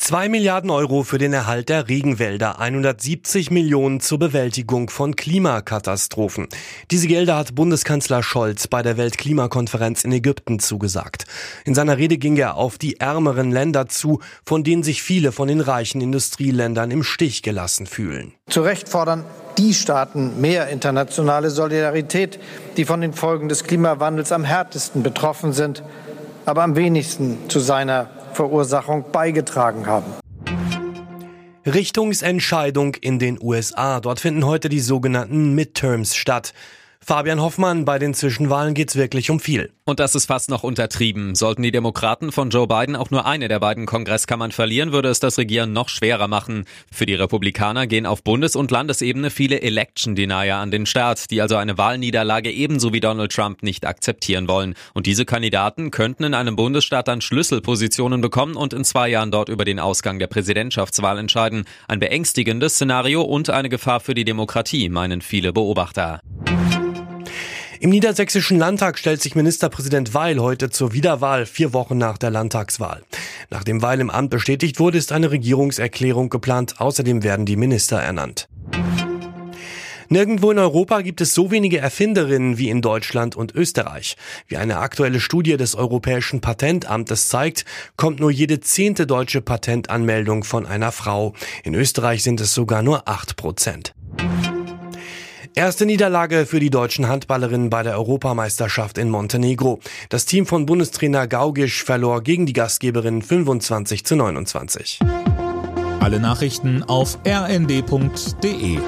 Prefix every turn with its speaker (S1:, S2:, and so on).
S1: 2 Milliarden Euro für den Erhalt der Regenwälder, 170 Millionen zur Bewältigung von Klimakatastrophen. Diese Gelder hat Bundeskanzler Scholz bei der Weltklimakonferenz in Ägypten zugesagt. In seiner Rede ging er auf die ärmeren Länder zu, von denen sich viele von den reichen Industrieländern im Stich gelassen fühlen.
S2: Zu Recht fordern die Staaten mehr internationale Solidarität, die von den Folgen des Klimawandels am härtesten betroffen sind, aber am wenigsten zu seiner Verursachung beigetragen haben.
S1: Richtungsentscheidung in den USA. Dort finden heute die sogenannten Midterms statt. Fabian Hoffmann, bei den Zwischenwahlen geht's wirklich um viel.
S3: Und das ist fast noch untertrieben. Sollten die Demokraten von Joe Biden auch nur eine der beiden Kongresskammern verlieren, würde es das Regieren noch schwerer machen. Für die Republikaner gehen auf Bundes- und Landesebene viele Election-Denier an den Start, die also eine Wahlniederlage ebenso wie Donald Trump nicht akzeptieren wollen. Und diese Kandidaten könnten in einem Bundesstaat dann Schlüsselpositionen bekommen und in zwei Jahren dort über den Ausgang der Präsidentschaftswahl entscheiden. Ein beängstigendes Szenario und eine Gefahr für die Demokratie, meinen viele Beobachter.
S1: Im Niedersächsischen Landtag stellt sich Ministerpräsident Weil heute zur Wiederwahl, vier Wochen nach der Landtagswahl. Nachdem Weil im Amt bestätigt wurde, ist eine Regierungserklärung geplant. Außerdem werden die Minister ernannt. Nirgendwo in Europa gibt es so wenige Erfinderinnen wie in Deutschland und Österreich. Wie eine aktuelle Studie des Europäischen Patentamtes zeigt, kommt nur jede zehnte deutsche Patentanmeldung von einer Frau. In Österreich sind es sogar nur acht Prozent. Erste Niederlage für die deutschen Handballerinnen bei der Europameisterschaft in Montenegro. Das Team von Bundestrainer Gaugisch verlor gegen die Gastgeberinnen 25 zu 29.
S4: Alle Nachrichten auf rnd.de